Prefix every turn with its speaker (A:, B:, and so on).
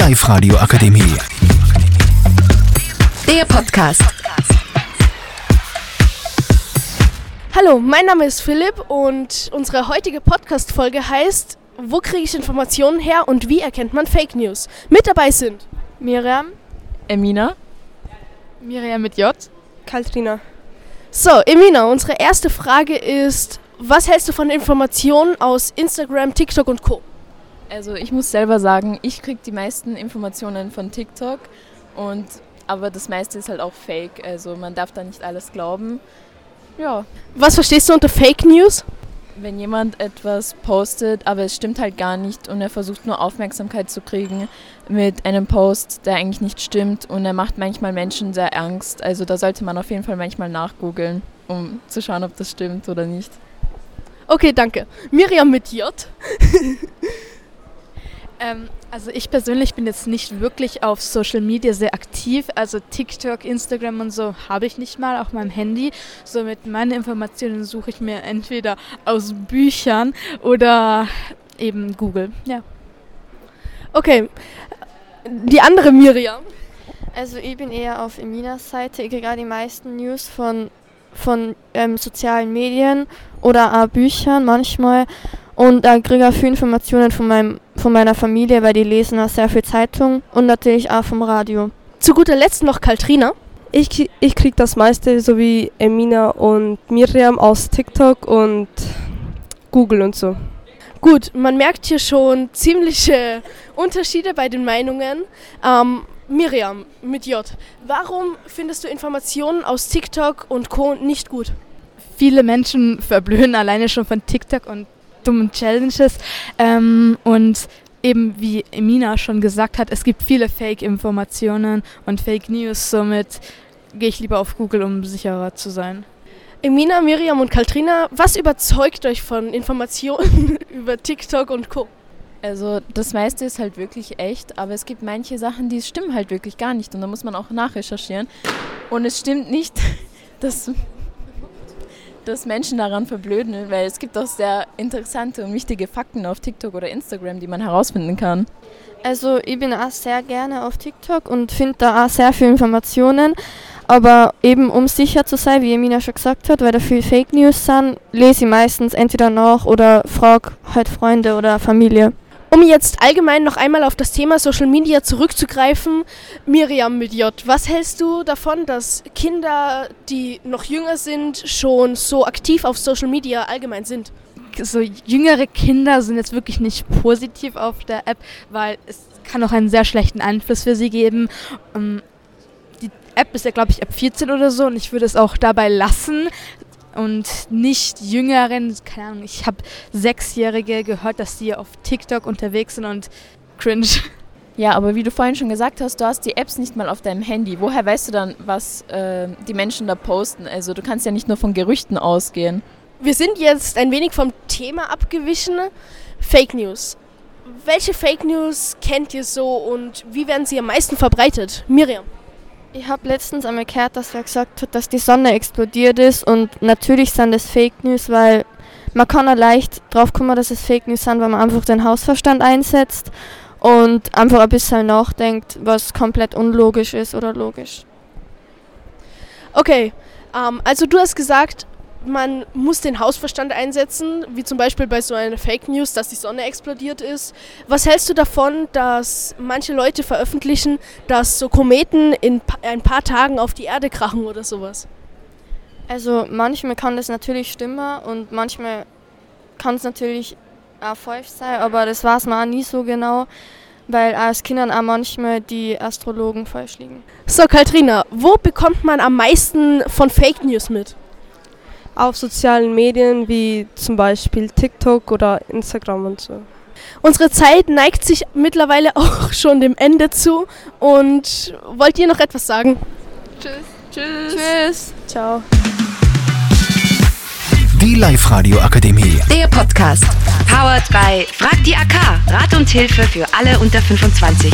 A: Live-Radio Akademie.
B: Der Podcast.
C: Hallo, mein Name ist Philipp und unsere heutige Podcast-Folge heißt Wo kriege ich Informationen her und wie erkennt man Fake News? Mit dabei sind
D: Miriam,
E: Emina.
D: Miriam mit J.
F: Kaltrina.
C: So, Emina, unsere erste Frage ist, was hältst du von Informationen aus Instagram, TikTok und Co?
E: Also ich muss selber sagen, ich kriege die meisten Informationen von TikTok und aber das meiste ist halt auch Fake. Also man darf da nicht alles glauben. Ja,
C: Was verstehst du unter Fake News?
E: wenn jemand etwas postet, aber es stimmt halt gar nicht und er versucht nur Aufmerksamkeit zu kriegen mit einem Post, der eigentlich nicht stimmt und er macht manchmal Menschen sehr Angst. Also da sollte man auf jeden Fall manchmal nachgoogeln, um zu schauen, ob das stimmt oder nicht.
C: Okay, danke. Miriam mit J.
D: Ähm, also ich persönlich bin jetzt nicht wirklich auf Social Media sehr aktiv. Also TikTok, Instagram und so habe ich nicht mal auf meinem Handy. Somit meine Informationen suche ich mir entweder aus Büchern oder eben Google. Ja.
C: Okay, die andere Miriam.
F: Also ich bin eher auf Eminas Seite. Ich kriege auch die meisten News von, von ähm, sozialen Medien oder auch Büchern manchmal. Und da kriege ich auch viele Informationen von, meinem, von meiner Familie, weil die lesen auch sehr viel Zeitung und natürlich auch vom Radio.
C: Zu guter Letzt noch Kaltrina.
G: Ich, ich krieg das meiste, so wie Emina und Miriam, aus TikTok und Google und so.
C: Gut, man merkt hier schon ziemliche Unterschiede bei den Meinungen. Ähm, Miriam mit J. Warum findest du Informationen aus TikTok und Co. nicht gut?
D: Viele Menschen verblöden alleine schon von TikTok und dummen Challenges. Ähm, und eben wie Emina schon gesagt hat, es gibt viele Fake-Informationen und Fake News. Somit gehe ich lieber auf Google, um sicherer zu sein.
C: Emina, Miriam und Kaltrina, was überzeugt euch von Informationen über TikTok und Co.?
E: Also das meiste ist halt wirklich echt, aber es gibt manche Sachen, die stimmen halt wirklich gar nicht und da muss man auch nachrecherchieren. Und es stimmt nicht, dass, dass Menschen daran verblöden, weil es gibt auch sehr interessante und wichtige Fakten auf TikTok oder Instagram, die man herausfinden kann.
F: Also ich bin auch sehr gerne auf TikTok und finde da auch sehr viele Informationen. Aber eben um sicher zu sein, wie Emina schon gesagt hat, weil da viel Fake News sind, lese ich meistens entweder nach oder frage halt Freunde oder Familie.
C: Um jetzt allgemein noch einmal auf das Thema Social Media zurückzugreifen, Miriam mit J, was hältst du davon, dass Kinder, die noch jünger sind, schon so aktiv auf Social Media allgemein sind?
D: so jüngere Kinder sind jetzt wirklich nicht positiv auf der App, weil es kann auch einen sehr schlechten Einfluss für sie geben. Ähm, die App ist ja, glaube ich, ab 14 oder so und ich würde es auch dabei lassen und nicht jüngeren, keine Ahnung, ich habe Sechsjährige gehört, dass die auf TikTok unterwegs sind und cringe.
E: Ja, aber wie du vorhin schon gesagt hast, du hast die Apps nicht mal auf deinem Handy. Woher weißt du dann, was äh, die Menschen da posten? Also du kannst ja nicht nur von Gerüchten ausgehen.
C: Wir sind jetzt ein wenig vom Thema abgewichen. Fake News. Welche Fake News kennt ihr so und wie werden sie am meisten verbreitet? Miriam.
F: Ich habe letztens einmal gehört, dass wer gesagt hat, dass die Sonne explodiert ist und natürlich sind das Fake News, weil man kann auch leicht drauf kommen, dass es Fake News sind, weil man einfach den Hausverstand einsetzt und einfach ein bisschen nachdenkt, was komplett unlogisch ist oder logisch.
C: Okay, ähm, also du hast gesagt, man muss den Hausverstand einsetzen, wie zum Beispiel bei so einer Fake News, dass die Sonne explodiert ist. Was hältst du davon, dass manche Leute veröffentlichen, dass so Kometen in ein paar Tagen auf die Erde krachen oder sowas?
F: Also manchmal kann das natürlich stimmen und manchmal kann es natürlich auch falsch sein, aber das weiß man auch nie so genau, weil als Kindern auch manchmal die Astrologen falsch liegen.
C: So, Katrina, wo bekommt man am meisten von Fake News mit?
G: Auf sozialen Medien wie zum Beispiel TikTok oder Instagram und so.
C: Unsere Zeit neigt sich mittlerweile auch schon dem Ende zu. Und wollt ihr noch etwas sagen?
F: Tschüss.
G: Ciao.
A: Die Live-Radio Akademie.
B: Der Podcast. Powered by Frag die AK. Rat und Hilfe für alle unter 25.